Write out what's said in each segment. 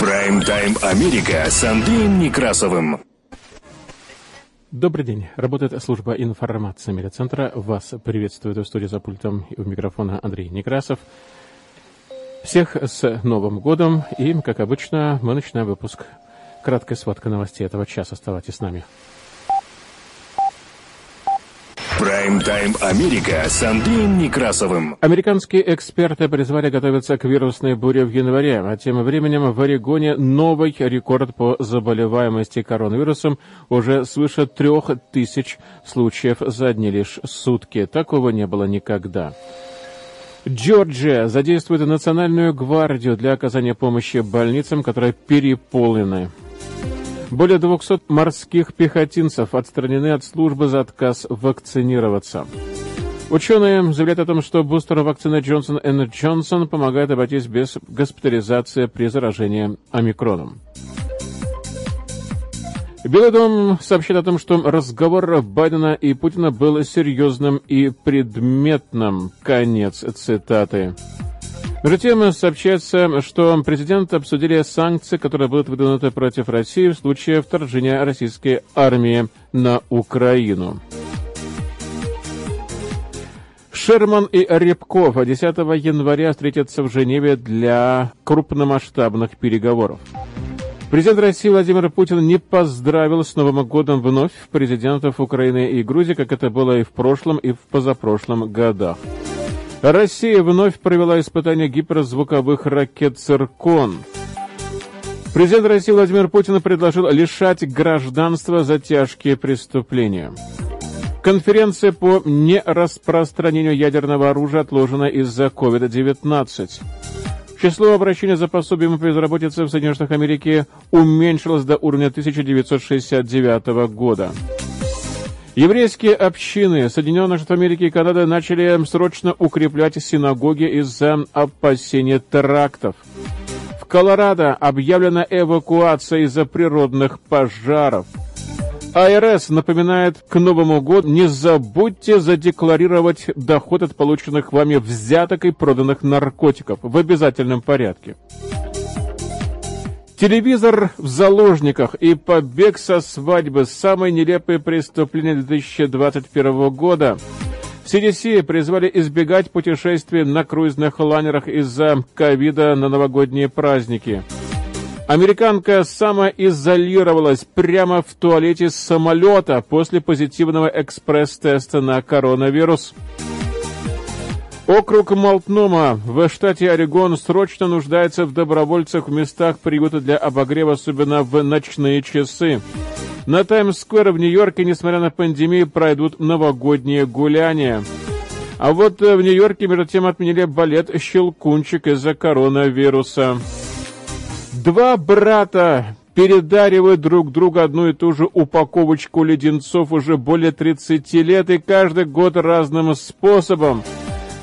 Прайм-тайм Америка с Андреем Некрасовым. Добрый день. Работает служба информации медиацентра. Вас приветствует в студии за пультом и у микрофона Андрей Некрасов. Всех с Новым годом. И, как обычно, мы начинаем выпуск краткой сводка новостей этого часа. Оставайтесь с нами. Прайм-тайм Америка с Андреем Некрасовым. Американские эксперты призвали готовиться к вирусной буре в январе, а тем временем в Орегоне новый рекорд по заболеваемости коронавирусом уже свыше трех тысяч случаев за одни лишь сутки. Такого не было никогда. Джорджия задействует национальную гвардию для оказания помощи больницам, которые переполнены. Более 200 морских пехотинцев отстранены от службы за отказ вакцинироваться. Ученые заявляют о том, что бустер вакцины Johnson Johnson помогает обойтись без госпитализации при заражении омикроном. Белый дом сообщает о том, что разговор Байдена и Путина был серьезным и предметным. Конец цитаты. Между тем, сообщается, что президент обсудили санкции, которые будут выдвинуты против России в случае вторжения российской армии на Украину. Шерман и Рябков 10 января встретятся в Женеве для крупномасштабных переговоров. Президент России Владимир Путин не поздравил с Новым годом вновь президентов Украины и Грузии, как это было и в прошлом, и в позапрошлом годах. Россия вновь провела испытания гиперзвуковых ракет «Циркон». Президент России Владимир Путин предложил лишать гражданства за тяжкие преступления. Конференция по нераспространению ядерного оружия отложена из-за COVID-19. Число обращений за пособием по безработице в Соединенных Штатах Америки уменьшилось до уровня 1969 года. Еврейские общины Соединенных Штатов Америки и Канады начали срочно укреплять синагоги из-за опасения терактов. В Колорадо объявлена эвакуация из-за природных пожаров. АРС напоминает к Новому году, не забудьте задекларировать доход от полученных вами взяток и проданных наркотиков в обязательном порядке. Телевизор в заложниках и побег со свадьбы – самые нелепые преступления 2021 года. CDC призвали избегать путешествий на круизных лайнерах из-за ковида на новогодние праздники. Американка самоизолировалась прямо в туалете самолета после позитивного экспресс-теста на коронавирус. Округ Малтнома в штате Орегон срочно нуждается в добровольцах в местах приюта для обогрева, особенно в ночные часы. На Таймс-сквер в Нью-Йорке, несмотря на пандемию, пройдут новогодние гуляния. А вот в Нью-Йорке, между тем, отменили балет «Щелкунчик» из-за коронавируса. Два брата передаривают друг другу одну и ту же упаковочку леденцов уже более 30 лет и каждый год разным способом –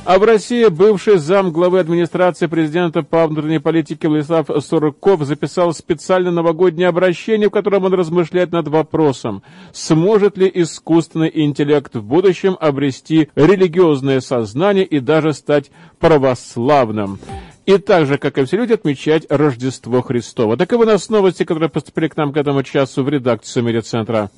а в России бывший зам главы администрации президента по внутренней политике Владислав Сурков записал специальное новогоднее обращение, в котором он размышляет над вопросом, сможет ли искусственный интеллект в будущем обрести религиозное сознание и даже стать православным и так же, как и все люди, отмечать Рождество Христово. Таковы у нас новости, которые поступили к нам к этому часу в редакцию Медиацентра.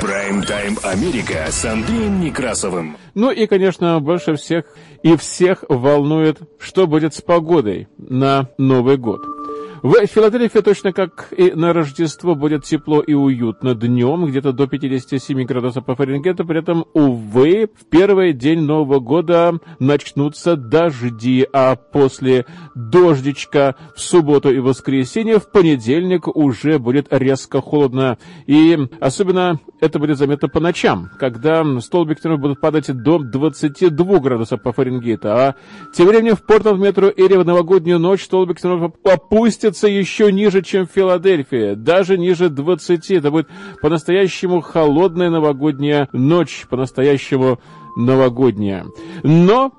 Прайм-тайм Америка с Андреем Некрасовым. Ну и, конечно, больше всех и всех волнует, что будет с погодой на Новый год. В Филадельфии точно как и на Рождество будет тепло и уютно днем, где-то до 57 градусов по Фаренгейту. При этом, увы, в первый день Нового года начнутся дожди, а после дождичка в субботу и воскресенье в понедельник уже будет резко холодно. И особенно это будет заметно по ночам, когда столбики будут падать до 22 градусов по Фаренгейту. А тем временем в Портленд метро Эри в новогоднюю ночь столбик опустится опустится еще ниже, чем Филадельфия, даже ниже 20. Это будет по-настоящему холодная новогодняя ночь, по-настоящему новогодняя. Но,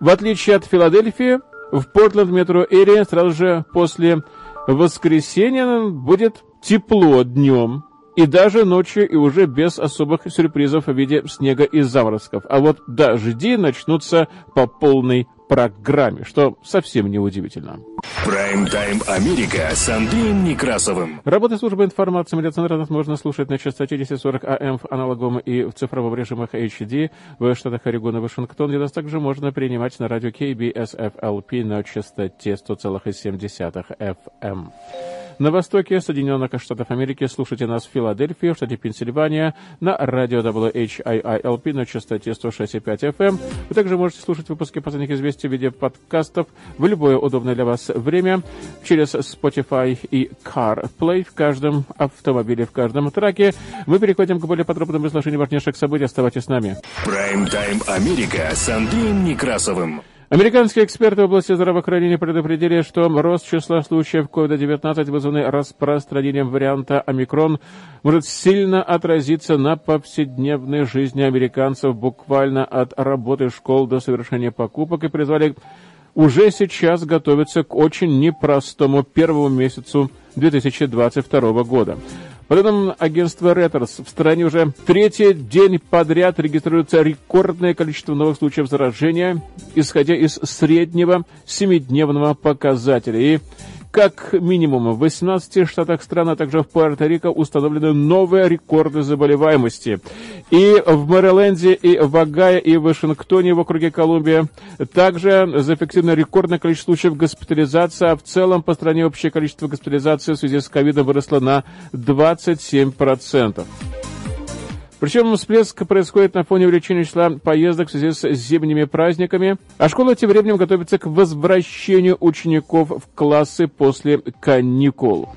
в отличие от Филадельфии, в Портленд метро Эри сразу же после воскресенья будет тепло днем, и даже ночью, и уже без особых сюрпризов в виде снега и заморозков. А вот дожди начнутся по полной программе, что совсем не удивительно. Прайм-тайм Америка с Андреем Некрасовым. Работа службы информации медиацентра нас можно слушать на частоте 1040 АМ в аналоговом и в цифровом режимах HD в штатах Орегон и Вашингтон, где нас также можно принимать на радио KBSFLP на частоте 100,7 FM. На востоке Соединенных Штатов Америки слушайте нас в Филадельфии, в штате Пенсильвания, на радио WHIILP на частоте 106,5 FM. Вы также можете слушать выпуски последних известий в виде подкастов в любое удобное для вас время через Spotify и CarPlay в каждом автомобиле, в каждом траке. Мы переходим к более подробному изложению важнейших событий. Оставайтесь с нами. Прайм-тайм Америка с Андреем Некрасовым. Американские эксперты в области здравоохранения предупредили, что рост числа случаев COVID-19, вызванный распространением варианта омикрон, может сильно отразиться на повседневной жизни американцев буквально от работы школ до совершения покупок и призвали уже сейчас готовиться к очень непростому первому месяцу 2022 года. По данным агентства Reuters, в стране уже третий день подряд регистрируется рекордное количество новых случаев заражения, исходя из среднего семидневного показателя. И как минимум в 18 штатах страны, а также в Пуэрто-Рико установлены новые рекорды заболеваемости. И в Мэриленде, и в Огайо, и в Вашингтоне, в округе Колумбия также зафиксировано рекордное количество случаев госпитализации, а в целом по стране общее количество госпитализации в связи с ковидом выросло на 27%. Причем всплеск происходит на фоне увеличения числа поездок в связи с зимними праздниками, а школа тем временем готовится к возвращению учеников в классы после каникул.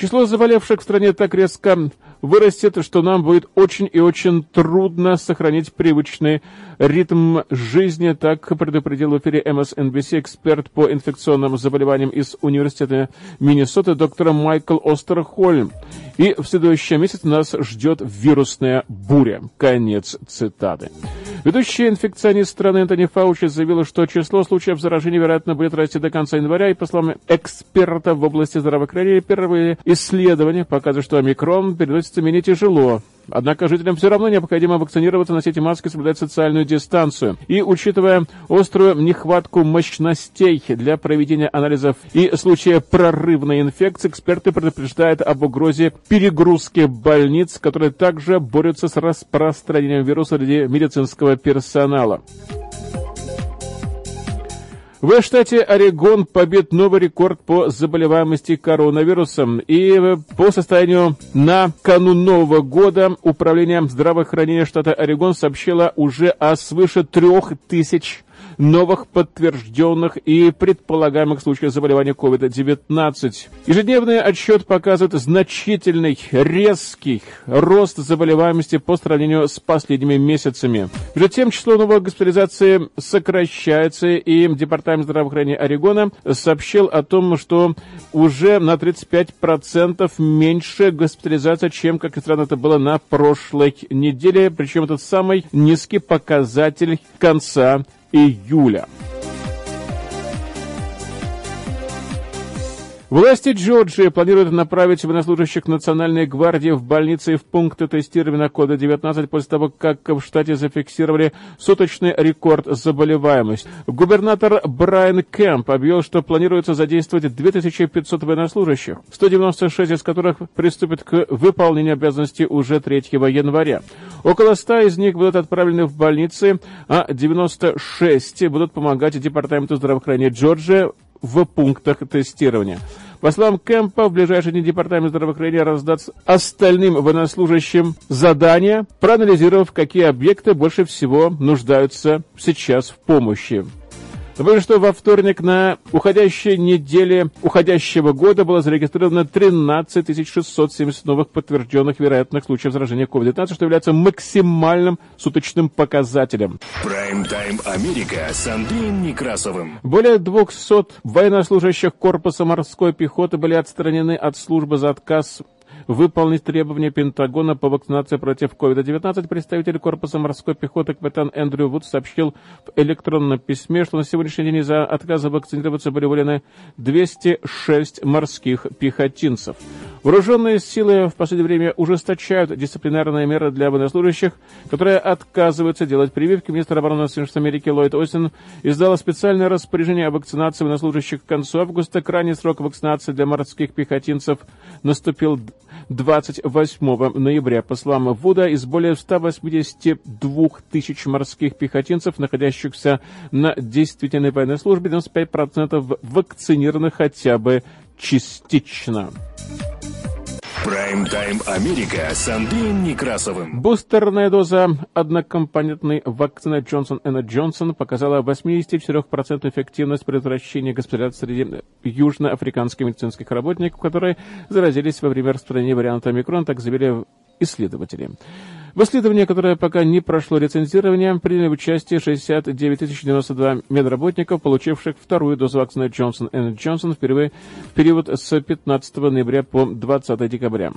Число заболевших в стране так резко вырастет, что нам будет очень и очень трудно сохранить привычный ритм жизни, так предупредил в эфире MSNBC эксперт по инфекционным заболеваниям из Университета Миннесоты доктор Майкл Остерхольм. И в следующий месяц нас ждет вирусная буря. Конец цитаты. Ведущий инфекционист страны Энтони Фаучи заявил, что число случаев заражения, вероятно, будет расти до конца января, и, по словам эксперта в области здравоохранения, первые исследования показывают, что омикрон переносится менее тяжело. Однако жителям все равно необходимо вакцинироваться, носить маски, соблюдать социальную дистанцию. И учитывая острую нехватку мощностей для проведения анализов и случая прорывной инфекции, эксперты предупреждают об угрозе перегрузки больниц, которые также борются с распространением вируса среди медицинского персонала. В штате Орегон побит новый рекорд по заболеваемости коронавирусом. И по состоянию на канун Нового года Управление здравоохранения штата Орегон сообщило уже о свыше трех тысяч новых подтвержденных и предполагаемых случаев заболевания COVID-19. Ежедневный отчет показывает значительный, резкий рост заболеваемости по сравнению с последними месяцами. Между тем, число новых госпитализаций сокращается, и Департамент здравоохранения Орегона сообщил о том, что уже на 35% меньше госпитализация, чем, как ни странно, это было на прошлой неделе. Причем это самый низкий показатель конца июля. Власти Джорджии планируют направить военнослужащих Национальной гвардии в больницы и в пункты тестирования кода 19 после того, как в штате зафиксировали суточный рекорд заболеваемости. Губернатор Брайан Кэмп объявил, что планируется задействовать 2500 военнослужащих, 196 из которых приступят к выполнению обязанностей уже 3 января. Около 100 из них будут отправлены в больницы, а 96 будут помогать Департаменту здравоохранения Джорджии в пунктах тестирования. По словам Кэмпа, в ближайшие дни Департамент здравоохранения раздаст остальным военнослужащим задание, проанализировав, какие объекты больше всего нуждаются сейчас в помощи. Напомню, что во вторник на уходящей неделе уходящего года было зарегистрировано 13 670 новых подтвержденных вероятных случаев заражения COVID-19, что является максимальным суточным показателем. Прайм-тайм Америка с Андреем Некрасовым. Более 200 военнослужащих корпуса морской пехоты были отстранены от службы за отказ выполнить требования Пентагона по вакцинации против COVID-19, представитель корпуса морской пехоты капитан Эндрю Вуд сообщил в электронном письме, что на сегодняшний день из-за отказа вакцинироваться были уволены 206 морских пехотинцев. Вооруженные силы в последнее время ужесточают дисциплинарные меры для военнослужащих, которые отказываются делать прививки. Министр обороны Соединенных Штатов Америки Ллойд Остин издал специальное распоряжение о вакцинации военнослужащих к концу августа. Крайний срок вакцинации для морских пехотинцев наступил 28 ноября. По словам Вуда, из более 182 тысяч морских пехотинцев, находящихся на действительной военной службе, 95% вакцинированы хотя бы частично. Прайм-тайм Америка с Андреем Некрасовым. Бустерная доза однокомпонентной вакцины Johnson Johnson показала 84% эффективность предотвращения госпитализации среди южноафриканских медицинских работников, которые заразились во время распространения варианта омикрон, так заявили исследователи. В исследовании, которое пока не прошло рецензирование, приняли участие 69 092 медработников, получивших вторую дозу вакцины Johnson Johnson впервые в период с 15 ноября по 20 декабря.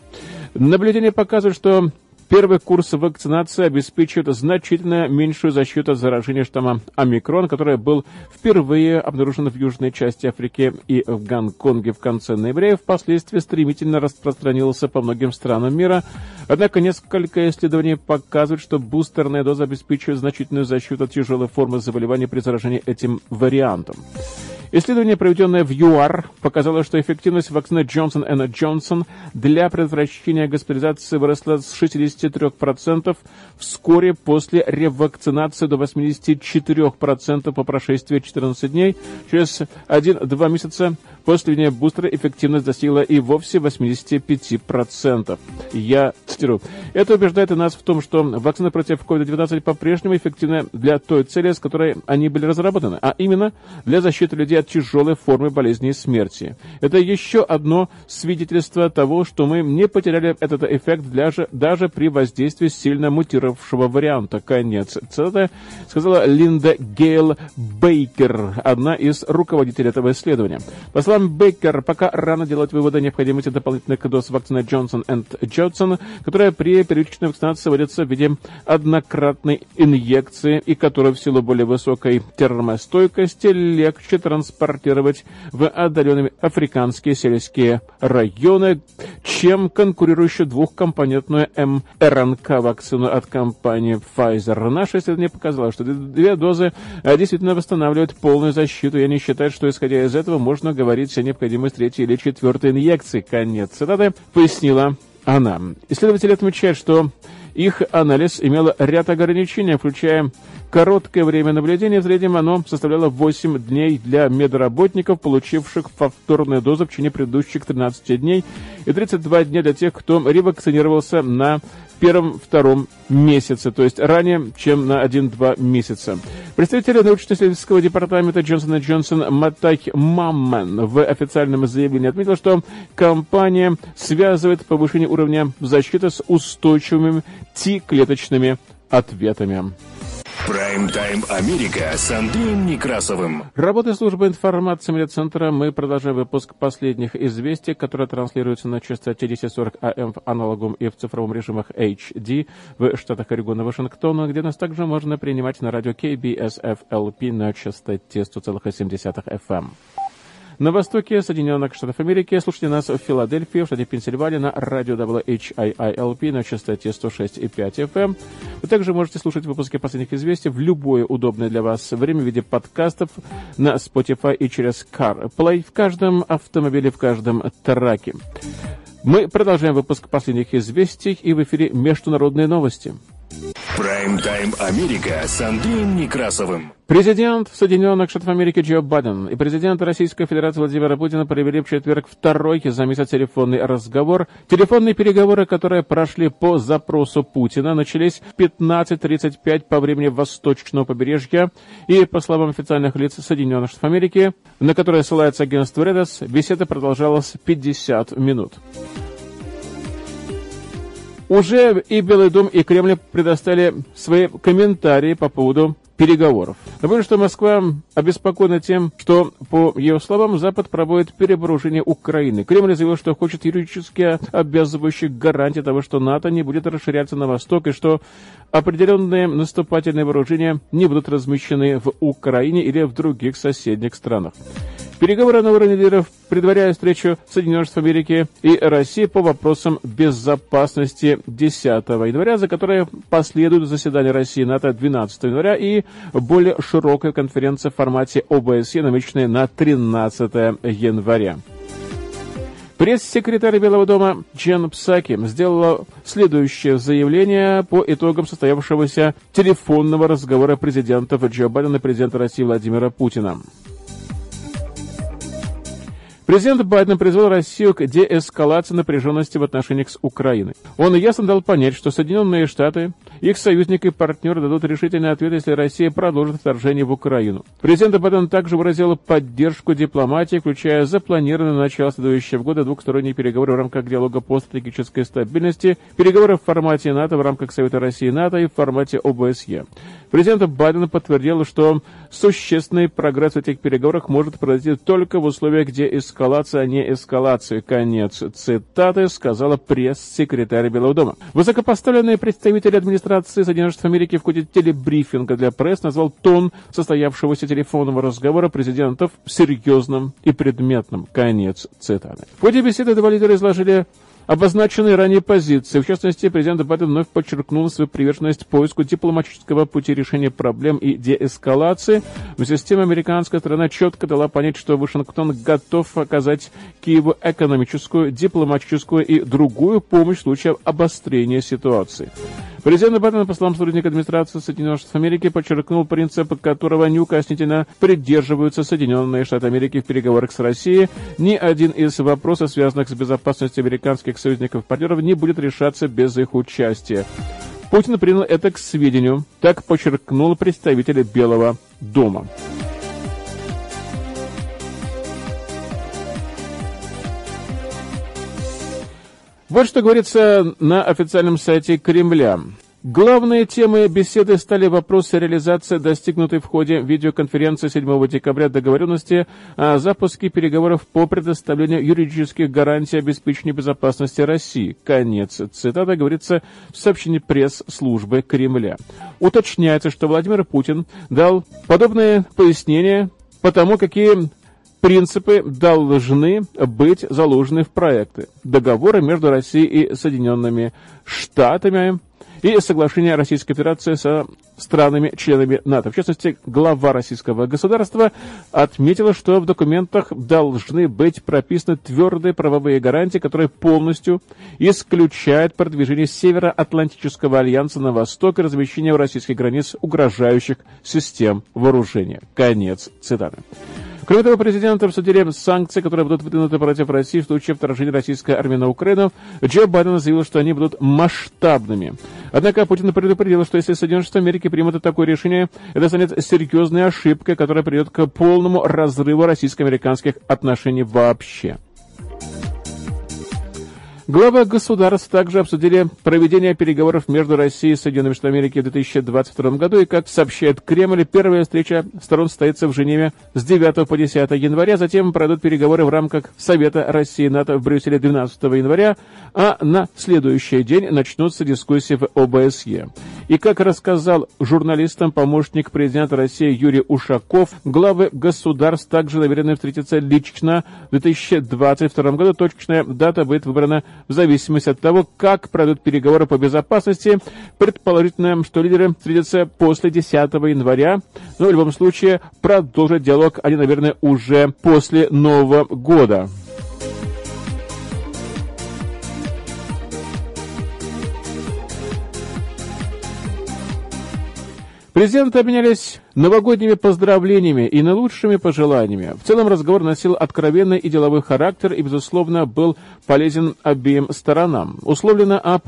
Наблюдения показывают, что Первый курс вакцинации обеспечивает значительно меньшую защиту от заражения штамма омикрон, который был впервые обнаружен в южной части Африки и в Гонконге в конце ноября и впоследствии стремительно распространился по многим странам мира. Однако несколько исследований показывают, что бустерная доза обеспечивает значительную защиту от тяжелой формы заболевания при заражении этим вариантом. Исследование, проведенное в ЮАР, показало, что эффективность вакцины Johnson Johnson для предотвращения госпитализации выросла с 63% вскоре после ревакцинации до 84% по прошествии 14 дней. Через 1-2 месяца после введения бустера эффективность достигла и вовсе 85%. Я цитирую. Это убеждает нас в том, что вакцины против COVID-19 по-прежнему эффективны для той цели, с которой они были разработаны, а именно для защиты людей от тяжелой формы болезни и смерти. Это еще одно свидетельство того, что мы не потеряли этот эффект даже, даже при воздействии сильно мутировавшего варианта. Конец цитаты сказала Линда Гейл Бейкер, одна из руководителей этого исследования. По словам Бейкер, пока рано делать выводы о необходимости дополнительных доз вакцины Johnson Johnson, которая при первичной вакцинации вводится в виде однократной инъекции и которая в силу более высокой термостойкости легче транспортировать транспортировать в отдаленные африканские сельские районы, чем конкурирующую двухкомпонентную МРНК-вакцину от компании Pfizer. Наше исследование показало, что две дозы э, действительно восстанавливают полную защиту, и они считают, что исходя из этого можно говорить о необходимости третьей или четвертой инъекции. Конец цитаты пояснила она. Исследователи отмечают, что их анализ имел ряд ограничений, включая Короткое время наблюдения в среднем оно составляло 8 дней для медработников, получивших повторную дозу в течение предыдущих 13 дней, и 32 дня для тех, кто ревакцинировался на первом-втором месяце, то есть ранее, чем на 1-2 месяца. Представитель научно-исследовательского департамента Джонсон Джонсон Матай Маммен в официальном заявлении отметил, что компания связывает повышение уровня защиты с устойчивыми T-клеточными ответами. Прайм-тайм Америка с Андреем Некрасовым. Работая службы информации медиацентра, мы продолжаем выпуск последних известий, которые транслируются на частоте 1040 АМ в аналоговом и в цифровом режимах HD в штатах Орегон и Вашингтона, где нас также можно принимать на радио KBSFLP на частоте 100,7 FM. На востоке Соединенных Штатов Америки слушайте нас в Филадельфии, в штате Пенсильвания на радио WHIILP на частоте 106,5 FM. Вы также можете слушать выпуски последних известий в любое удобное для вас время в виде подкастов на Spotify и через CarPlay в каждом автомобиле, в каждом траке. Мы продолжаем выпуск последних известий и в эфире международные новости. Прайм-тайм Америка с Андреем Некрасовым. Президент Соединенных Штатов Америки Джо Байден и президент Российской Федерации Владимира Путина провели в четверг второй за месяц телефонный разговор. Телефонные переговоры, которые прошли по запросу Путина, начались в 15.35 по времени восточного побережья. И, по словам официальных лиц Соединенных Штатов Америки, на которые ссылается агентство Редос, беседа продолжалась 50 минут. Уже и Белый дом, и Кремль предоставили свои комментарии по поводу переговоров. Напомню, что Москва обеспокоена тем, что, по ее словам, Запад проводит перевооружение Украины. Кремль заявил, что хочет юридически обязывающих гарантий того, что НАТО не будет расширяться на восток и что определенные наступательные вооружения не будут размещены в Украине или в других соседних странах. Переговоры на уровне лидеров предваряют встречу Соединенных Штатов Америки и России по вопросам безопасности 10 января, за которой последует заседание России НАТО 12 января и более широкая конференция в формате ОБСЕ, намеченная на 13 января. Пресс-секретарь Белого дома Джен Псаки сделала следующее заявление по итогам состоявшегося телефонного разговора президентов Джо Байдена и президента России Владимира Путина. Президент Байден призвал Россию к деэскалации напряженности в отношениях с Украиной. Он ясно дал понять, что Соединенные Штаты, их союзники и партнеры дадут решительный ответ, если Россия продолжит вторжение в Украину. Президент Байден также выразил поддержку дипломатии, включая запланированное на начало следующего года двухсторонние переговоры в рамках диалога по стратегической стабильности, переговоры в формате НАТО в рамках Совета России и НАТО и в формате ОБСЕ. Президент Байден подтвердил, что существенный прогресс в этих переговорах может произойти только в условиях, где эскалация, а не эскалация. Конец цитаты сказала пресс-секретарь Белого дома. Высокопоставленный представитель администрации Соединенных Штатов Америки в ходе телебрифинга для пресс назвал тон состоявшегося телефонного разговора президентов серьезным и предметным. Конец цитаты. В ходе беседы два лидера изложили обозначенные ранее позиции. В частности, президент Байден вновь подчеркнул свою приверженность поиску дипломатического пути решения проблем и деэскалации. Вместе с тем, американская сторона четко дала понять, что Вашингтон готов оказать Киеву экономическую, дипломатическую и другую помощь в случае обострения ситуации. Президент Байден, по словам сотрудника администрации Соединенных Штатов Америки, подчеркнул принцип, которого неукоснительно придерживаются Соединенные Штаты Америки в переговорах с Россией. Ни один из вопросов, связанных с безопасностью американских союзников-партнеров, не будет решаться без их участия. Путин принял это к сведению, так подчеркнул представитель Белого дома. Вот что говорится на официальном сайте Кремля. Главные темы беседы стали вопросы реализации достигнутой в ходе видеоконференции 7 декабря договоренности о запуске переговоров по предоставлению юридических гарантий обеспечения безопасности России. Конец цитата говорится в сообщении пресс-службы Кремля. Уточняется, что Владимир Путин дал подобные пояснения по тому, какие принципы должны быть заложены в проекты договора между Россией и Соединенными Штатами и соглашение Российской Федерации со странами-членами НАТО. В частности, глава российского государства отметила, что в документах должны быть прописаны твердые правовые гарантии, которые полностью исключают продвижение Североатлантического альянса на восток и размещение у российских границ угрожающих систем вооружения. Конец цитаты. Кроме того, президент обсудили санкции, которые будут выдвинуты против России в случае вторжения российской армии на Украину. Джо Байден заявил, что они будут масштабными. Однако Путин предупредил, что если Соединенные Штаты Америки примут такое решение, это станет серьезной ошибкой, которая приведет к полному разрыву российско-американских отношений вообще. Главы государств также обсудили проведение переговоров между Россией и Соединенными Штатами Америки в 2022 году, и, как сообщает Кремль, первая встреча сторон состоится в Женеве с 9 по 10 января, затем пройдут переговоры в рамках Совета России и НАТО в Брюсселе 12 января, а на следующий день начнутся дискуссии в ОБСЕ. И, как рассказал журналистам помощник президента России Юрий Ушаков, главы государств также намерены встретиться лично в 2022 году. Точечная дата будет выбрана в зависимости от того, как пройдут переговоры по безопасности. Предположительно, что лидеры встретятся после 10 января, но в любом случае продолжат диалог они, наверное, уже после Нового года. Президенты обменялись новогодними поздравлениями и наилучшими пожеланиями. В целом разговор носил откровенный и деловой характер и, безусловно, был полезен обеим сторонам. Условлено о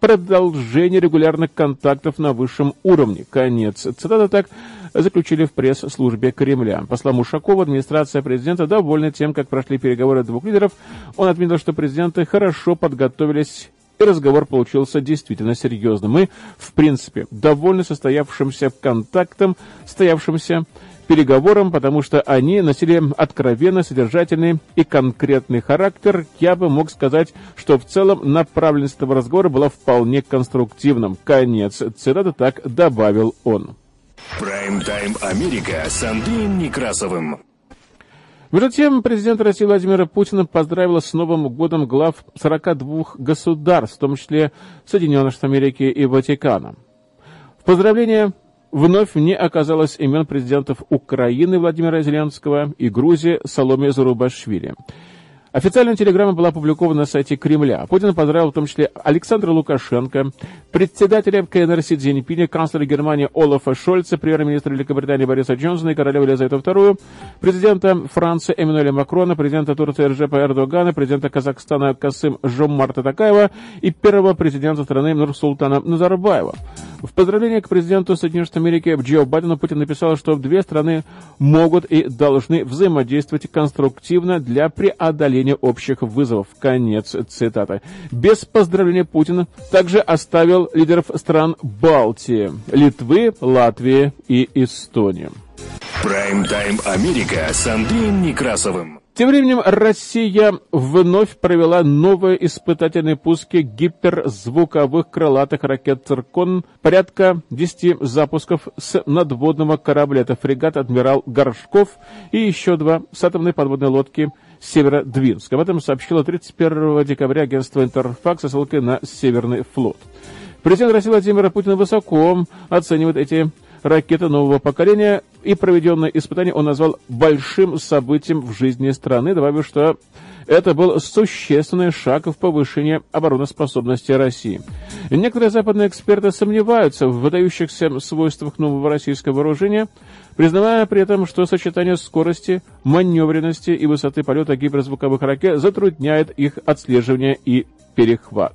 продолжении регулярных контактов на высшем уровне. Конец. Цитата так заключили в пресс-службе Кремля. По словам Ушакова, администрация президента довольна тем, как прошли переговоры двух лидеров. Он отметил, что президенты хорошо подготовились и разговор получился действительно серьезным. Мы, в принципе, довольны состоявшимся контактом, стоявшимся переговорам, потому что они носили откровенно содержательный и конкретный характер. Я бы мог сказать, что в целом направленность этого разговора была вполне конструктивным. Конец цитаты так добавил он. Прайм-тайм Америка с Андреем Некрасовым. Между тем, президент России Владимир Путин поздравил с Новым годом глав 42 государств, в том числе Соединенных Штатов Америки и Ватикана. В поздравление вновь не оказалось имен президентов Украины Владимира Зеленского и Грузии Соломе Зарубашвили. Официальная телеграмма была опубликована на сайте Кремля. Путин поздравил в том числе Александра Лукашенко, председателя КНР Си Цзиньпиня, канцлера Германии Олафа Шольца, премьер-министра Великобритании Бориса Джонсона и королеву Елизавету II, президента Франции Эммануэля Макрона, президента Турции Рджепа Эрдогана, президента Казахстана Касым Жоммарта Такаева и первого президента страны Нурсултана Назарбаева. В поздравлении к президенту Соединенных Штатов Америки Джо Байдену Путин написал, что две страны могут и должны взаимодействовать конструктивно для преодоления общих вызовов. Конец цитаты. Без поздравления Путин также оставил лидеров стран Балтии, Литвы, Латвии и Эстонии. Прайм-тайм Америка с Андреем Некрасовым. Тем временем Россия вновь провела новые испытательные пуски гиперзвуковых крылатых ракет «Циркон». Порядка 10 запусков с надводного корабля. Это фрегат «Адмирал Горшков» и еще два с атомной подводной лодки «Северодвинск». Об этом сообщило 31 декабря агентство «Интерфакс» со ссылкой на Северный флот. Президент России Владимир Путин высоко оценивает эти ракеты нового поколения, и проведенное испытание он назвал большим событием в жизни страны, добавив, что это был существенный шаг в повышении обороноспособности России. Некоторые западные эксперты сомневаются в выдающихся свойствах нового российского вооружения, признавая при этом, что сочетание скорости, маневренности и высоты полета гиперзвуковых ракет затрудняет их отслеживание и перехват.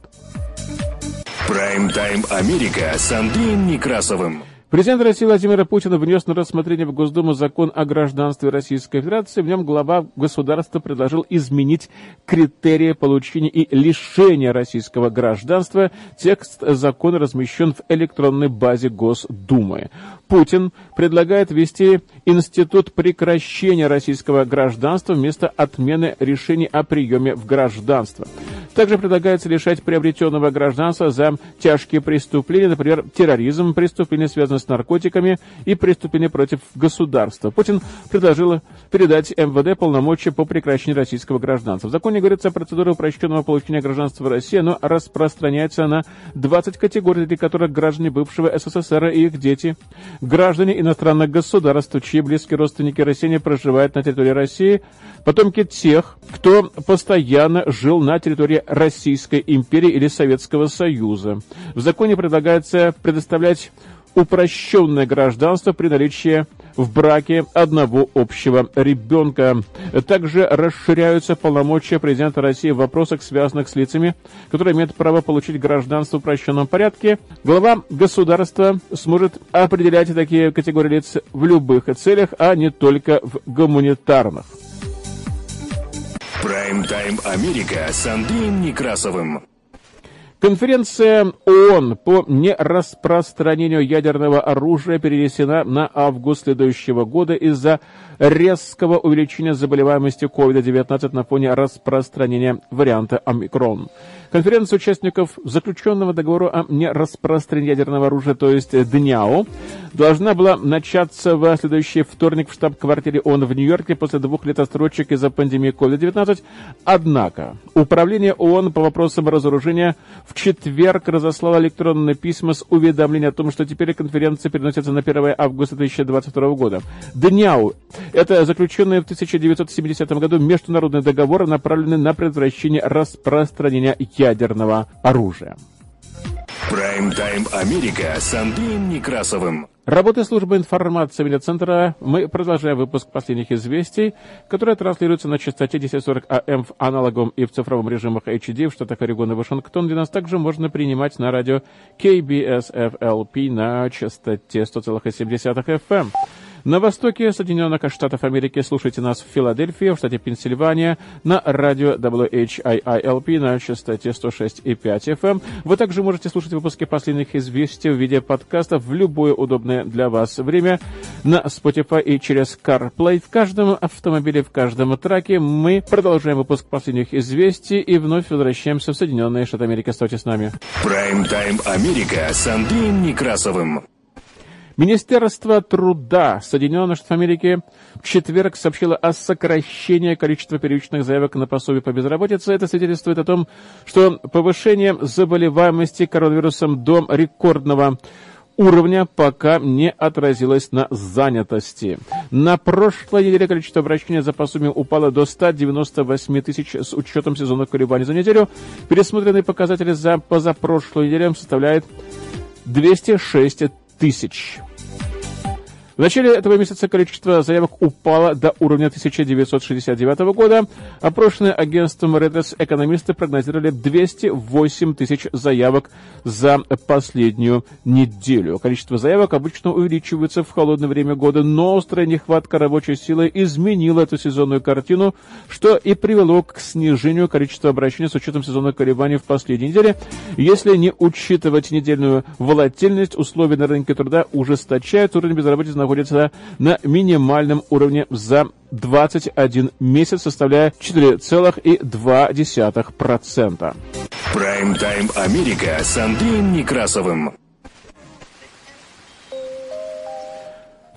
Прайм-тайм Америка с Андреем Некрасовым. Президент России Владимир Путин внес на рассмотрение в Госдуму закон о гражданстве Российской Федерации. В нем глава государства предложил изменить критерии получения и лишения российского гражданства. Текст закона размещен в электронной базе Госдумы. Путин предлагает ввести институт прекращения российского гражданства вместо отмены решений о приеме в гражданство. Также предлагается лишать приобретенного гражданства за тяжкие преступления, например, терроризм, преступления, связанные с наркотиками и преступления против государства. Путин предложил передать МВД полномочия по прекращению российского гражданства. В законе говорится о процедуре упрощенного получения гражданства в России, но распространяется на 20 категорий, среди которых граждане бывшего СССР и их дети, граждане иностранных государств, чьи близкие родственники россияне проживают на территории России, потомки тех, кто постоянно жил на территории Российской империи или Советского Союза. В законе предлагается предоставлять упрощенное гражданство при наличии в браке одного общего ребенка. Также расширяются полномочия президента России в вопросах, связанных с лицами, которые имеют право получить гражданство в упрощенном порядке. Глава государства сможет определять такие категории лиц в любых целях, а не только в гуманитарных. Прайм-тайм Америка с Андреем Некрасовым. Конференция ООН по нераспространению ядерного оружия перенесена на август следующего года из-за резкого увеличения заболеваемости COVID-19 на фоне распространения варианта омикрон. Конференция участников заключенного договора о нераспространении ядерного оружия, то есть ДНЯО, должна была начаться в следующий вторник в штаб-квартире ООН в Нью-Йорке после двух лет отсрочек из-за пандемии COVID-19. Однако Управление ООН по вопросам разоружения в четверг разослало электронное письмо с уведомлением о том, что теперь конференция переносится на 1 августа 2022 года. ДНЯУ – это заключенный в 1970 году международный договор, направленный на предотвращение распространения ядерного оружия. Прайм-тайм Америка с Андреем Некрасовым. Работая службы информации медиацентра, мы продолжаем выпуск последних известий, которые транслируются на частоте 1040 АМ в аналоговом и в цифровом режимах HD в штатах Орегон и Вашингтон, где нас также можно принимать на радио KBSFLP на частоте 100,7 FM. На востоке Соединенных Штатов Америки слушайте нас в Филадельфии, в штате Пенсильвания, на радио WHIILP на частоте 106,5 FM. Вы также можете слушать выпуски последних известий в виде подкастов в любое удобное для вас время на Spotify и через CarPlay. В каждом автомобиле, в каждом траке мы продолжаем выпуск последних известий и вновь возвращаемся в Соединенные Штаты Америки. Оставайтесь с нами. Прайм-тайм Америка с Андреем Некрасовым. Министерство труда Соединенных Штатов Америки в четверг сообщило о сокращении количества первичных заявок на пособие по безработице. Это свидетельствует о том, что повышение заболеваемости коронавирусом до рекордного уровня пока не отразилось на занятости. На прошлой неделе количество обращений за пособием упало до 198 тысяч с учетом сезонных колебаний за неделю. Пересмотренные показатели за позапрошлую неделю составляют 206 тысяч. В начале этого месяца количество заявок упало до уровня 1969 года. Опрошенные агентством Reuters экономисты прогнозировали 208 тысяч заявок за последнюю неделю. Количество заявок обычно увеличивается в холодное время года, но острая нехватка рабочей силы изменила эту сезонную картину, что и привело к снижению количества обращений с учетом сезонных колебаний в последней неделе. Если не учитывать недельную волатильность, условия на рынке труда ужесточают, уровень безработицы находится на минимальном уровне за 21 месяц, составляя 4,2%. Прайм-тайм Америка с Андреем Некрасовым.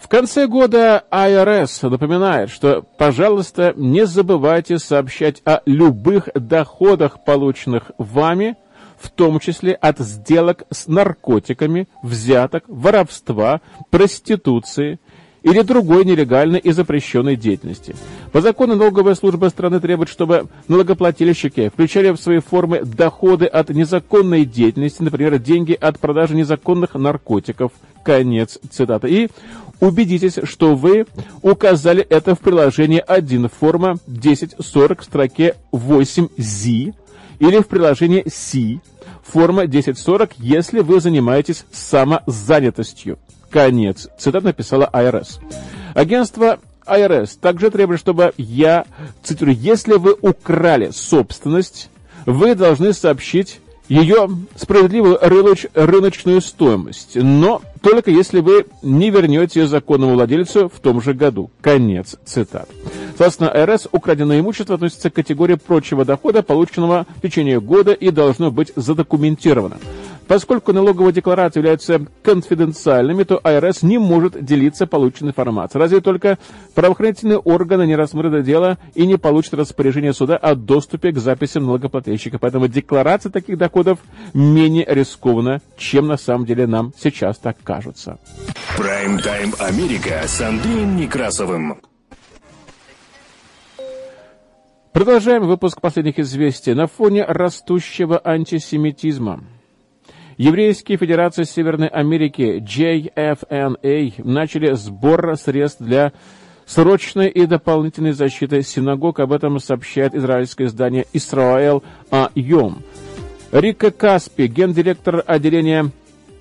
В конце года IRS напоминает, что, пожалуйста, не забывайте сообщать о любых доходах, полученных вами – в том числе от сделок с наркотиками, взяток, воровства, проституции или другой нелегальной и запрещенной деятельности. По закону налоговая служба страны требует, чтобы налогоплательщики включали в свои формы доходы от незаконной деятельности, например, деньги от продажи незаконных наркотиков. Конец цитаты. И убедитесь, что вы указали это в приложении 1 форма 1040 в строке 8Z или в приложении C, форма 1040, если вы занимаетесь самозанятостью. Конец. Цитат написала IRS. Агентство IRS также требует, чтобы я, цитирую, если вы украли собственность, вы должны сообщить ее справедливую рыноч, рыночную стоимость, но только если вы не вернете ее законному владельцу в том же году. Конец цитат. Согласно РС, украденное имущество относится к категории прочего дохода, полученного в течение года и должно быть задокументировано. Поскольку налоговые декларации являются конфиденциальными, то АРС не может делиться полученной информацией. Разве только правоохранительные органы не рассмотрят дело и не получат распоряжение суда о доступе к записям налогоплательщика. Поэтому декларация таких доходов менее рискованна, чем на самом деле нам сейчас так кажется. Прайм-тайм Америка с Андреем Некрасовым. Продолжаем выпуск последних известий. На фоне растущего антисемитизма Еврейские федерации Северной Америки JFNA начали сбор средств для срочной и дополнительной защиты синагог. Об этом сообщает израильское издание «Исраэл Айом». Рика Каспи, гендиректор отделения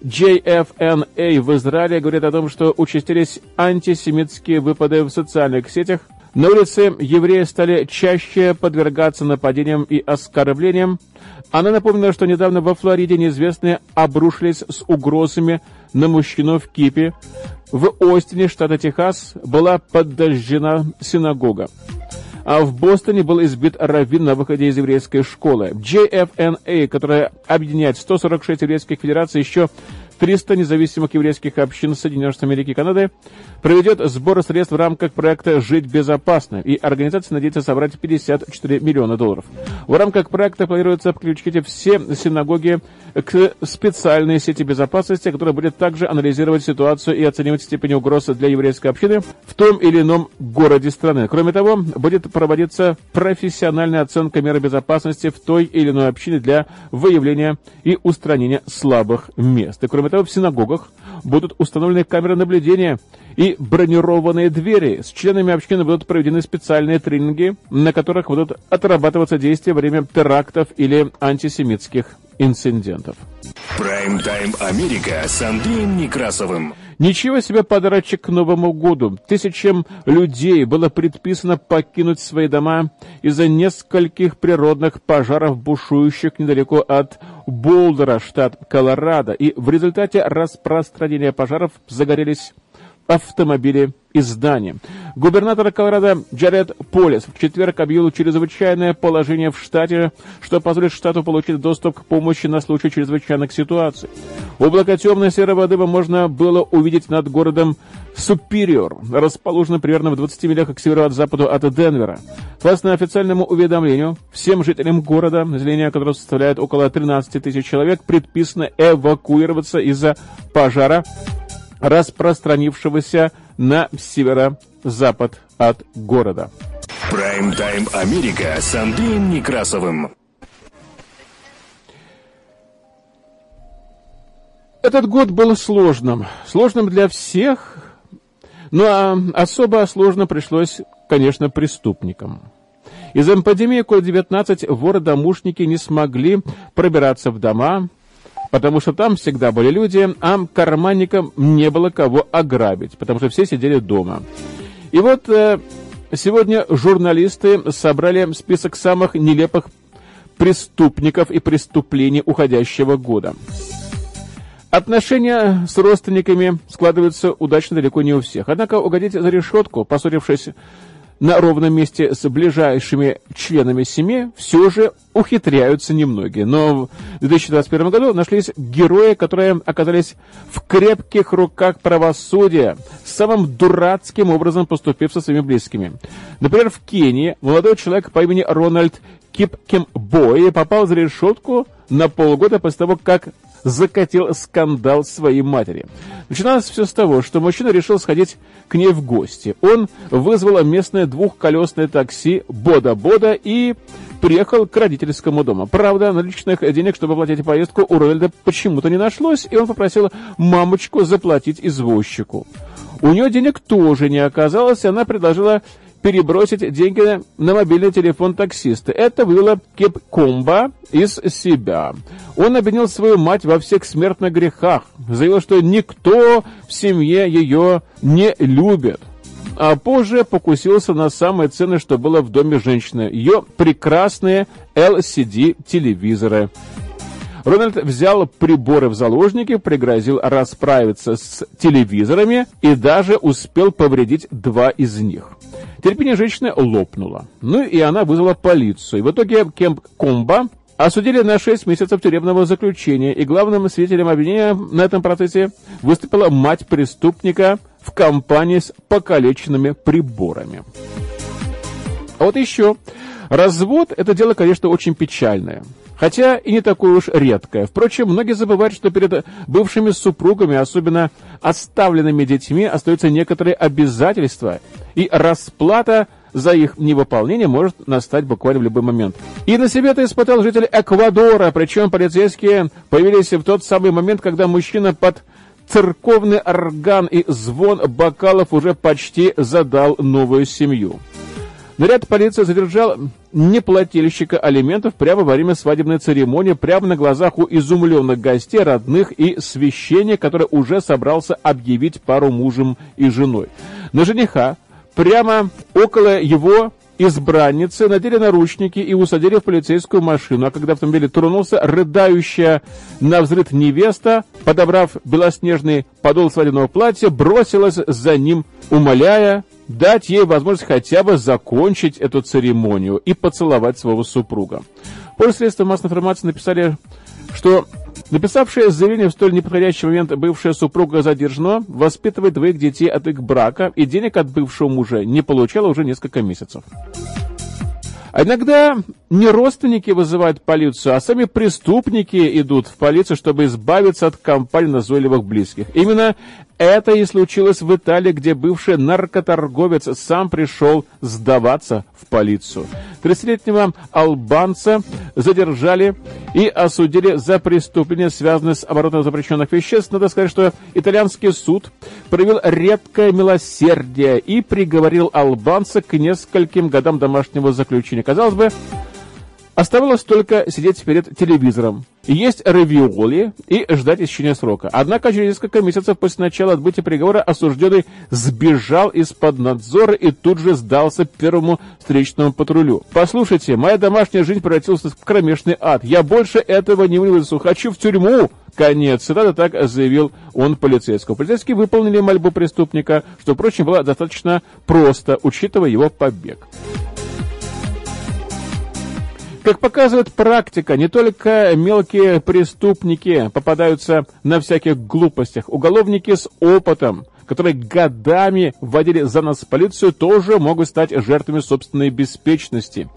JFNA в Израиле, говорит о том, что участились антисемитские выпады в социальных сетях. На улице евреи стали чаще подвергаться нападениям и оскорблениям. Она напомнила, что недавно во Флориде неизвестные обрушились с угрозами на мужчину в Кипе. В Остине, штата Техас, была подожжена синагога. А в Бостоне был избит раввин на выходе из еврейской школы. JFNA, которая объединяет 146 еврейских федераций, еще 300 независимых еврейских общин Соединенных Штатов Америки и Канады проведет сбор средств в рамках проекта «Жить безопасно», и организация надеется собрать 54 миллиона долларов. В рамках проекта планируется подключить все синагоги к специальной сети безопасности, которая будет также анализировать ситуацию и оценивать степень угрозы для еврейской общины в том или ином городе страны. Кроме того, будет проводиться профессиональная оценка меры безопасности в той или иной общине для выявления и устранения слабых мест. И кроме того, в синагогах будут установлены камеры наблюдения и бронированные двери. С членами общины будут проведены специальные тренинги, на которых будут отрабатываться действия во время терактов или антисемитских инцидентов. Прайм-тайм Америка с Андреем Некрасовым. Ничего себе подарочек к Новому году. Тысячам людей было предписано покинуть свои дома из-за нескольких природных пожаров, бушующих недалеко от Болдера, штат Колорадо. И в результате распространения пожаров загорелись автомобили издание. Губернатор Колорадо Джаред Полис в четверг объявил чрезвычайное положение в штате, что позволит штату получить доступ к помощи на случай чрезвычайных ситуаций. Облако темной серой воды можно было увидеть над городом Супериор, расположенным примерно в 20 милях к северо-западу от Денвера. Согласно официальному уведомлению, всем жителям города, население которого составляет около 13 тысяч человек, предписано эвакуироваться из-за пожара, распространившегося на северо-запад от города. Прайм-тайм Америка с Андреем Некрасовым. Этот год был сложным. Сложным для всех, но особо сложно пришлось, конечно, преступникам. Из-за эпидемии COVID-19 воры-домушники не смогли пробираться в дома, потому что там всегда были люди, а карманникам не было кого ограбить, потому что все сидели дома. И вот э, сегодня журналисты собрали список самых нелепых преступников и преступлений уходящего года. Отношения с родственниками складываются удачно далеко не у всех. Однако угодить за решетку, поссорившись на ровном месте с ближайшими членами семьи все же ухитряются немногие. Но в 2021 году нашлись герои, которые оказались в крепких руках правосудия, самым дурацким образом поступив со своими близкими. Например, в Кении молодой человек по имени Рональд Кипкембой попал за решетку на полгода после того, как закатил скандал своей матери. Начиналось все с того, что мужчина решил сходить к ней в гости. Он вызвал местное двухколесное такси «Бода-Бода» и приехал к родительскому дому. Правда, наличных денег, чтобы оплатить поездку, у Рольда почему-то не нашлось, и он попросил мамочку заплатить извозчику. У нее денег тоже не оказалось, и она предложила перебросить деньги на мобильный телефон таксиста. Это вывело Кепкомба из себя. Он обвинил свою мать во всех смертных грехах, заявил, что никто в семье ее не любит. А позже покусился на самое ценное, что было в доме женщины, ее прекрасные LCD-телевизоры. Рональд взял приборы в заложники, пригрозил расправиться с телевизорами и даже успел повредить два из них. Терпение женщины лопнуло. Ну и она вызвала полицию. И в итоге Кемп Комба осудили на 6 месяцев тюремного заключения, и главным свидетелем обвинения на этом процессе выступила мать преступника в компании с покалеченными приборами. А вот еще. Развод – это дело, конечно, очень печальное хотя и не такое уж редкое. Впрочем, многие забывают, что перед бывшими супругами, особенно оставленными детьми, остаются некоторые обязательства, и расплата за их невыполнение может настать буквально в любой момент. И на себе это испытал житель Эквадора, причем полицейские появились в тот самый момент, когда мужчина под церковный орган и звон бокалов уже почти задал новую семью. Наряд полиции задержал неплательщика алиментов прямо во время свадебной церемонии, прямо на глазах у изумленных гостей, родных и священника, который уже собрался объявить пару мужем и женой. На жениха прямо около его избранницы надели наручники и усадили в полицейскую машину, а когда автомобиль тронулся, рыдающая на взрыв невеста, подобрав белоснежный подол свадебного платья, бросилась за ним, умоляя дать ей возможность хотя бы закончить эту церемонию и поцеловать своего супруга. После средства массовой информации написали, что написавшая заявление в столь неподходящий момент бывшая супруга задержана, воспитывает двоих детей от их брака и денег от бывшего мужа не получала уже несколько месяцев. А иногда не родственники вызывают полицию, а сами преступники идут в полицию, чтобы избавиться от компании назойливых близких. Именно это и случилось в Италии, где бывший наркоторговец сам пришел сдаваться в полицию. 30-летнего албанца задержали и осудили за преступление, связанное с оборотом запрещенных веществ. Надо сказать, что итальянский суд проявил редкое милосердие и приговорил албанца к нескольким годам домашнего заключения. Казалось бы, Оставалось только сидеть перед телевизором есть равиоли и ждать истечения срока. Однако через несколько месяцев после начала отбытия приговора осужденный сбежал из-под надзора и тут же сдался первому встречному патрулю. «Послушайте, моя домашняя жизнь превратилась в кромешный ад. Я больше этого не вынесу. Хочу в тюрьму!» Конец цитаты, так заявил он полицейскому. Полицейские выполнили мольбу преступника, что, впрочем, было достаточно просто, учитывая его побег. Как показывает практика, не только мелкие преступники попадаются на всяких глупостях. Уголовники с опытом, которые годами вводили за нас полицию, тоже могут стать жертвами собственной беспечности.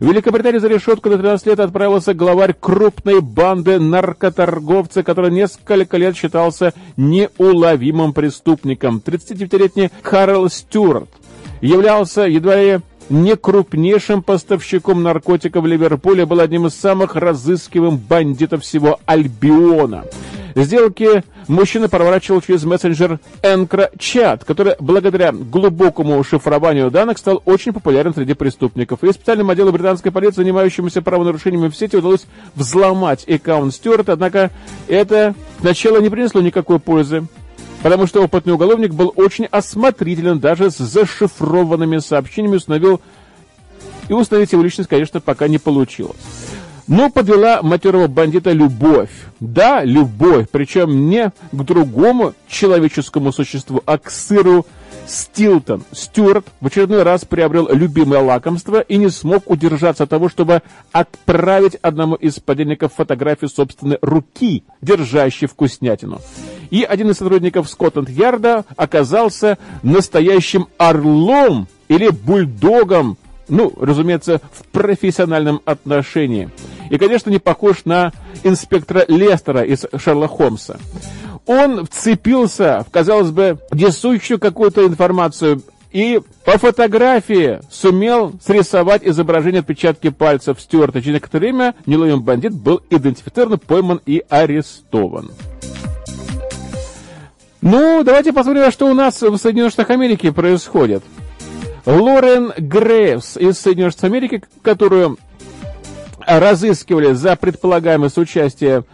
В Великобритании за решетку на 13 лет отправился главарь крупной банды наркоторговца, который несколько лет считался неуловимым преступником. 39-летний Карл Стюарт являлся едва ли не крупнейшим поставщиком наркотиков в Ливерпуле, был одним из самых разыскиваемых бандитов всего Альбиона. Сделки мужчина проворачивал через мессенджер EncroChat, который благодаря глубокому шифрованию данных стал очень популярен среди преступников. И специальному отделу британской полиции, занимающемуся правонарушениями в сети, удалось взломать аккаунт Стюарта, однако это сначала не принесло никакой пользы потому что опытный уголовник был очень осмотрителен, даже с зашифрованными сообщениями установил, и установить его личность, конечно, пока не получилось. Но подвела матерого бандита любовь. Да, любовь, причем не к другому человеческому существу, а к сыру Стилтон. Стюарт в очередной раз приобрел любимое лакомство и не смог удержаться от того, чтобы отправить одному из подельников фотографию собственной руки, держащей вкуснятину и один из сотрудников Скотланд-Ярда оказался настоящим орлом или бульдогом, ну, разумеется, в профессиональном отношении. И, конечно, не похож на инспектора Лестера из Шерла Холмса. Он вцепился в, казалось бы, несущую какую-то информацию и по фотографии сумел срисовать изображение отпечатки пальцев Стюарта. Через некоторое время неловимый бандит был идентифицирован, пойман и арестован. Ну, давайте посмотрим, что у нас в Соединенных Штатах Америки происходит. Лорен Грейвс из Соединенных Штатов Америки, которую разыскивали за предполагаемое соучастие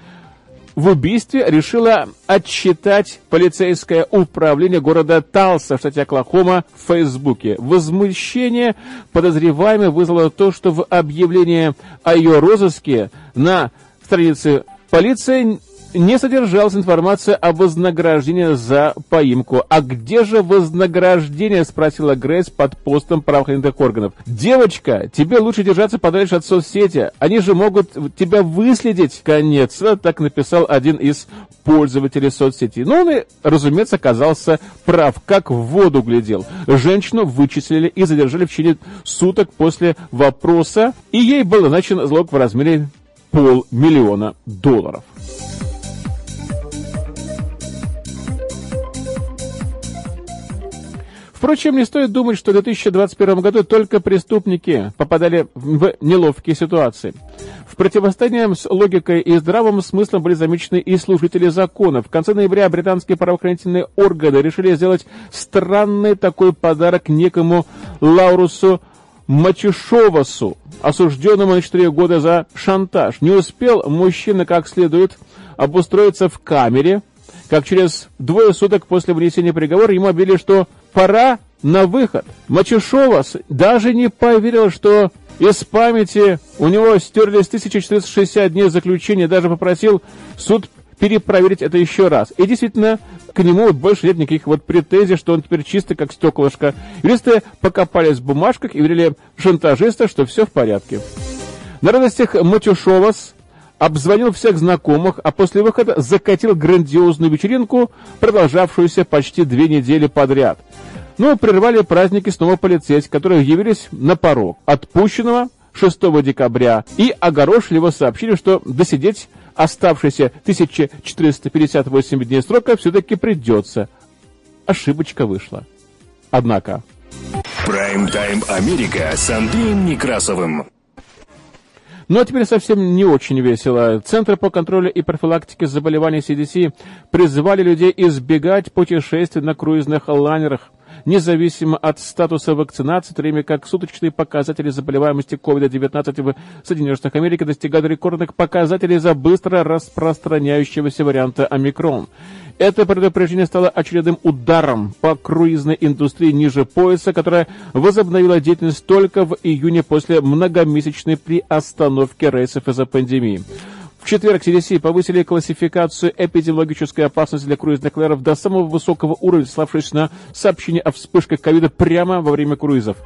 в убийстве, решила отчитать полицейское управление города Талса штате Оклахома в Фейсбуке. Возмущение подозреваемой вызвало то, что в объявлении о ее розыске на странице полиции не содержалась информация о вознаграждении за поимку. «А где же вознаграждение?» – спросила Грейс под постом правоохранительных органов. «Девочка, тебе лучше держаться подальше от соцсети. Они же могут тебя выследить». Конец. Так написал один из пользователей соцсети. Но он, и, разумеется, оказался прав, как в воду глядел. Женщину вычислили и задержали в течение суток после вопроса, и ей был назначен залог в размере полмиллиона долларов. Впрочем, не стоит думать, что в 2021 году только преступники попадали в неловкие ситуации. В противостоянии с логикой и здравым смыслом были замечены и служители закона. В конце ноября британские правоохранительные органы решили сделать странный такой подарок некому Лаурусу Мачешовасу, осужденному на 4 года за шантаж. Не успел мужчина как следует обустроиться в камере, как через двое суток после вынесения приговора ему объявили, что пора на выход. Мачушова даже не поверил, что из памяти у него стерлись 1460 дней заключения, даже попросил суд перепроверить это еще раз. И действительно, к нему больше нет никаких вот претензий, что он теперь чистый, как стеклышко. Юристы покопались в бумажках и верили шантажиста, что все в порядке. На радостях Матюшовас обзвонил всех знакомых, а после выхода закатил грандиозную вечеринку, продолжавшуюся почти две недели подряд. Ну, прервали праздники снова полицейские, которые явились на порог отпущенного 6 декабря и огорошили его сообщили, что досидеть оставшиеся 1458 дней срока все-таки придется. Ошибочка вышла. Однако... Прайм-тайм Америка с Андреем Некрасовым. Ну а теперь совсем не очень весело. Центры по контролю и профилактике заболеваний CDC призывали людей избегать путешествий на круизных лайнерах независимо от статуса вакцинации, то время как суточные показатели заболеваемости COVID-19 в Соединенных Штатах Америки достигают рекордных показателей за быстро распространяющегося варианта омикрон. Это предупреждение стало очередным ударом по круизной индустрии ниже пояса, которая возобновила деятельность только в июне после многомесячной приостановки рейсов из-за пандемии. В четверг CDC повысили классификацию эпидемиологической опасности для круизных лайнеров до самого высокого уровня, славшись на сообщение о вспышках ковида прямо во время круизов.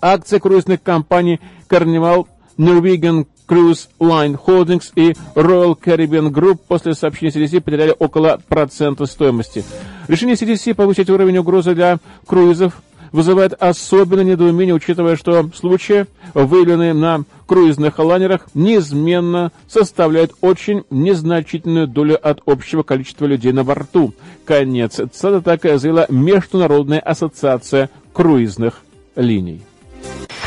Акции круизных компаний Carnival, Norwegian Cruise Line Holdings и Royal Caribbean Group после сообщения CDC потеряли около процента стоимости. Решение CDC повысить уровень угрозы для круизов вызывает особенное недоумение, учитывая, что случаи, выявленные на круизных лайнерах, неизменно составляют очень незначительную долю от общего количества людей на борту. Конец цитаты так заявила Международная ассоциация круизных линий.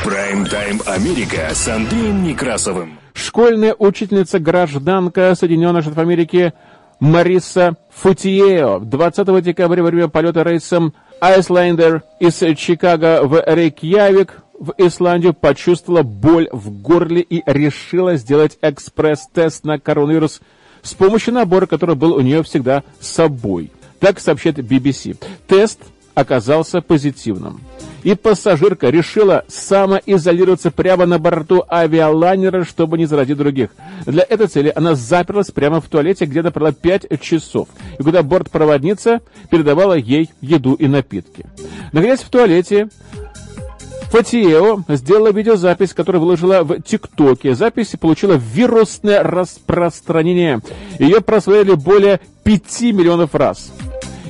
Прайм-тайм Америка с Андреем Некрасовым. Школьная учительница-гражданка Соединенных Штатов Америки Мариса Футиео 20 декабря во время полета рейсом Айслендер из Чикаго в Рейкьявик в Исландию почувствовала боль в горле и решила сделать экспресс-тест на коронавирус с помощью набора, который был у нее всегда с собой. Так сообщает BBC. Тест оказался позитивным. И пассажирка решила самоизолироваться прямо на борту авиалайнера, чтобы не заразить других. Для этой цели она заперлась прямо в туалете, где провела 5 часов, и куда бортпроводница передавала ей еду и напитки. Находясь в туалете, Фатиео сделала видеозапись, которую выложила в ТикТоке. Запись получила вирусное распространение. Ее просмотрели более 5 миллионов раз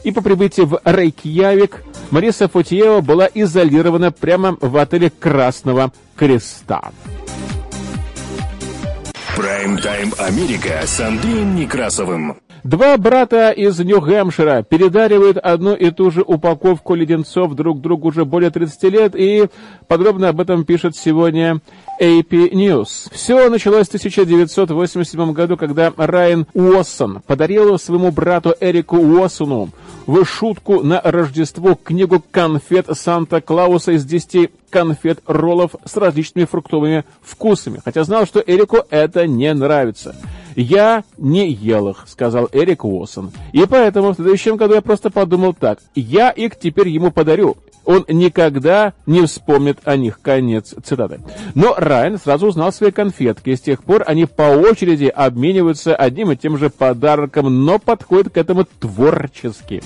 и по прибытии в Рейкьявик Мариса Футиева была изолирована прямо в отеле Красного Креста. Прайм-тайм Америка с Андреем Некрасовым. Два брата из Нью-Гэмпшира передаривают одну и ту же упаковку леденцов друг другу уже более 30 лет, и подробно об этом пишет сегодня AP News. Все началось в 1987 году, когда Райан Уоссон подарил своему брату Эрику Уоссону в шутку на Рождество книгу конфет Санта-Клауса из 10 конфет роллов с различными фруктовыми вкусами, хотя знал, что Эрику это не нравится. «Я не ел их», — сказал Эрик Уолсон. «И поэтому в следующем году я просто подумал так. Я их теперь ему подарю. Он никогда не вспомнит о них». Конец цитаты. Но Райан сразу узнал свои конфетки. И с тех пор они по очереди обмениваются одним и тем же подарком, но подходят к этому творчески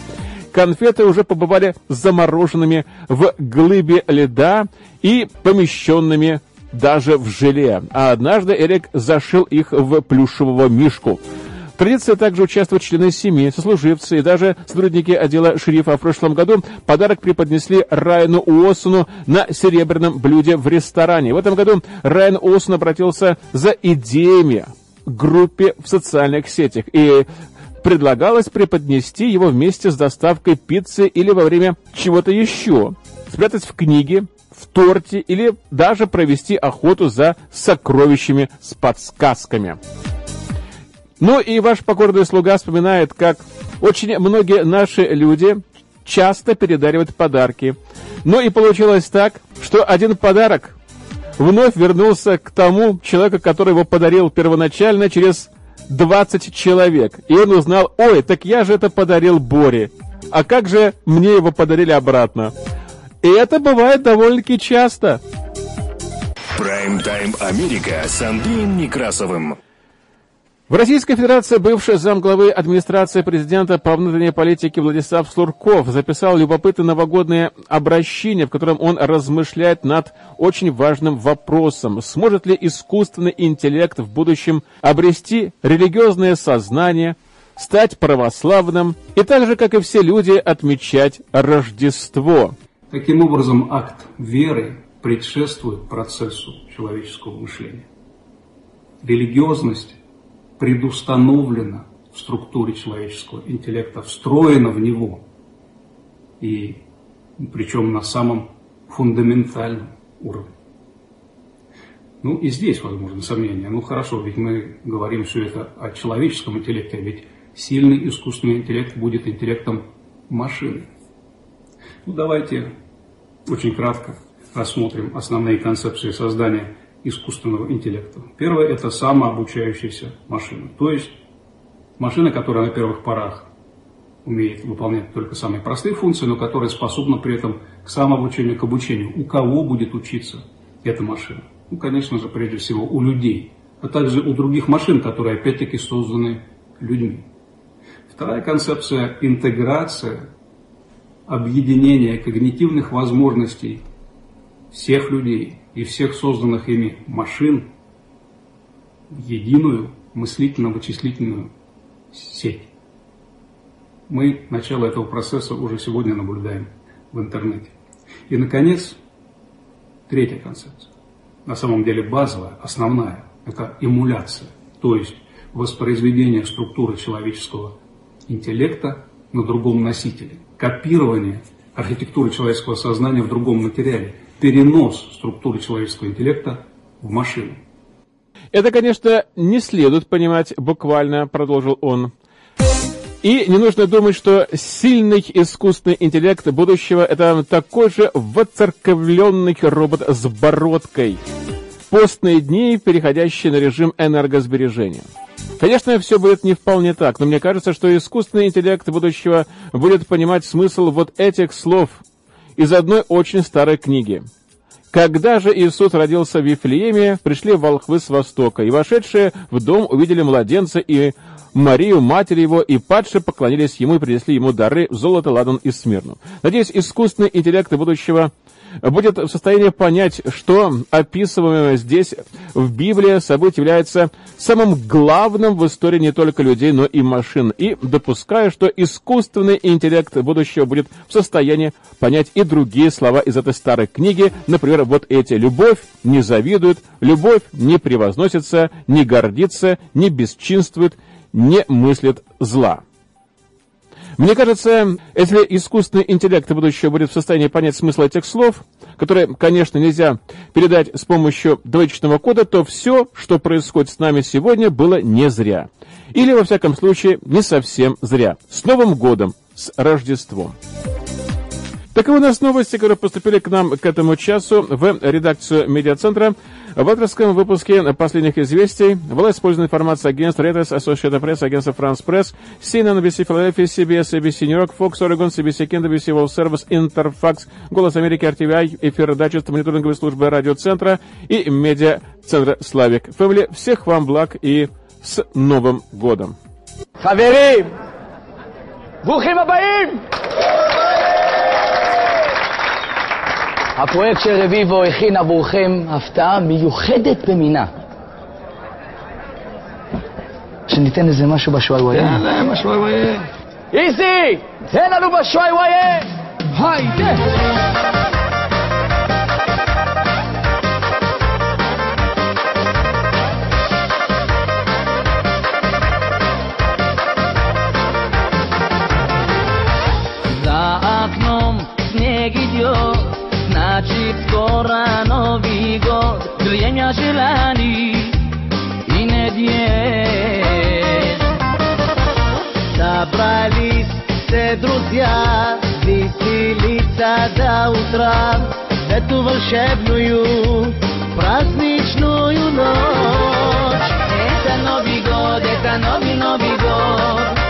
конфеты уже побывали замороженными в глыбе льда и помещенными даже в желе. А однажды Эрик зашил их в плюшевого мишку. Традиция также участвовать члены семьи, сослуживцы и даже сотрудники отдела шерифа. В прошлом году подарок преподнесли Райану Уоссону на серебряном блюде в ресторане. В этом году Райан Уоссон обратился за идеями к группе в социальных сетях и предлагалось преподнести его вместе с доставкой пиццы или во время чего-то еще, спрятать в книге, в торте или даже провести охоту за сокровищами с подсказками. Ну и ваш покорный слуга вспоминает, как очень многие наши люди часто передаривают подарки. Ну и получилось так, что один подарок вновь вернулся к тому человеку, который его подарил первоначально через 20 человек. И он узнал, ой, так я же это подарил Боре. А как же мне его подарили обратно? И это бывает довольно-таки часто. Прайм-тайм Америка с Андреем Некрасовым. В Российской Федерации бывший замглавы администрации президента по внутренней политике Владислав Слурков записал любопытное новогодное обращение, в котором он размышляет над очень важным вопросом. Сможет ли искусственный интеллект в будущем обрести религиозное сознание, стать православным и так же, как и все люди, отмечать Рождество? Таким образом, акт веры предшествует процессу человеческого мышления. Религиозность предустановлена в структуре человеческого интеллекта, встроена в него, и причем на самом фундаментальном уровне. Ну и здесь возможно сомнение. Ну хорошо, ведь мы говорим все это о человеческом интеллекте, а ведь сильный искусственный интеллект будет интеллектом машины. Ну, давайте очень кратко рассмотрим основные концепции создания искусственного интеллекта. Первое – это самообучающаяся машина. То есть машина, которая на первых порах умеет выполнять только самые простые функции, но которая способна при этом к самообучению, к обучению. У кого будет учиться эта машина? Ну, конечно же, прежде всего у людей, а также у других машин, которые опять-таки созданы людьми. Вторая концепция – интеграция, объединение когнитивных возможностей всех людей и всех созданных ими машин в единую мыслительно-вычислительную сеть. Мы начало этого процесса уже сегодня наблюдаем в интернете. И, наконец, третья концепция. На самом деле базовая, основная – это эмуляция, то есть воспроизведение структуры человеческого интеллекта на другом носителе, копирование архитектуры человеческого сознания в другом материале, перенос структуры человеческого интеллекта в машину. Это, конечно, не следует понимать буквально, продолжил он. И не нужно думать, что сильный искусственный интеллект будущего – это такой же воцерковленный робот с бородкой. Постные дни, переходящие на режим энергосбережения. Конечно, все будет не вполне так, но мне кажется, что искусственный интеллект будущего будет понимать смысл вот этих слов из одной очень старой книги. Когда же Иисус родился в Вифлееме, пришли волхвы с востока, и вошедшие в дом увидели младенца и Марию, матерь его, и падшие поклонились ему и принесли ему дары золото, ладан и смирну. Надеюсь, искусственный интеллект будущего будет в состоянии понять, что описываемое здесь в Библии событие является самым главным в истории не только людей, но и машин. И допускаю, что искусственный интеллект будущего будет в состоянии понять и другие слова из этой старой книги. Например, вот эти. Любовь не завидует, любовь не превозносится, не гордится, не бесчинствует, не мыслит зла. Мне кажется, если искусственный интеллект будущего будет в состоянии понять смысл этих слов, которые, конечно, нельзя передать с помощью двоичного кода, то все, что происходит с нами сегодня, было не зря. Или, во всяком случае, не совсем зря. С Новым годом, с Рождеством. Таковы у нас новости, которые поступили к нам к этому часу в редакцию медиацентра. В авторском выпуске последних известий была использована информация агентства Reuters, Associated Press, агентства France Press, CNN, NBC, Philadelphia, CBS, ABC, New York, Fox, Oregon, CBC, Kent, ABC, World Service, Interfax, Голос Америки, RTVI, эфир дайджест, мониторинговой службы радиоцентра и медиа-центра Славик. Фэмили, всех вам благ и с Новым годом! Хаверим! Бухим Абаим! הפרויקט של רביבו הכין עבורכם הפתעה מיוחדת במינה. שניתן איזה משהו בשוואי-וואי. יאללה, בשוואי-וואי. איזי! תן לנו בשוואי-וואי! היי, תן! oknom snijeg значит скоро Новый год. Время желаний и надежд. Собрались все друзья веселиться до утра в эту волшебную праздничную ночь. Это Новый год, это новый Новый год.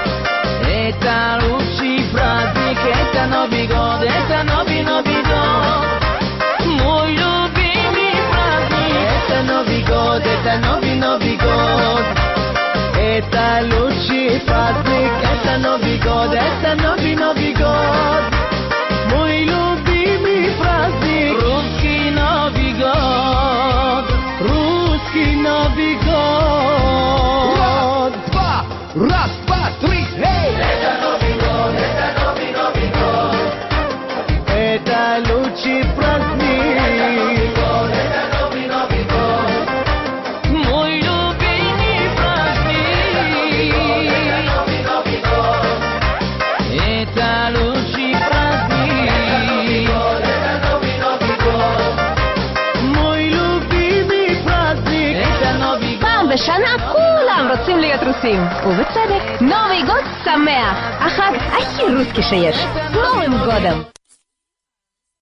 Это лучший праздник, это Новый год, это лучший праздник, это Новый год, это новый Новый год. Мой רוצים להיות רוסים, ובצדק. נובי גוד שמח, החג הכי רוסקי שיש. נובים גודם.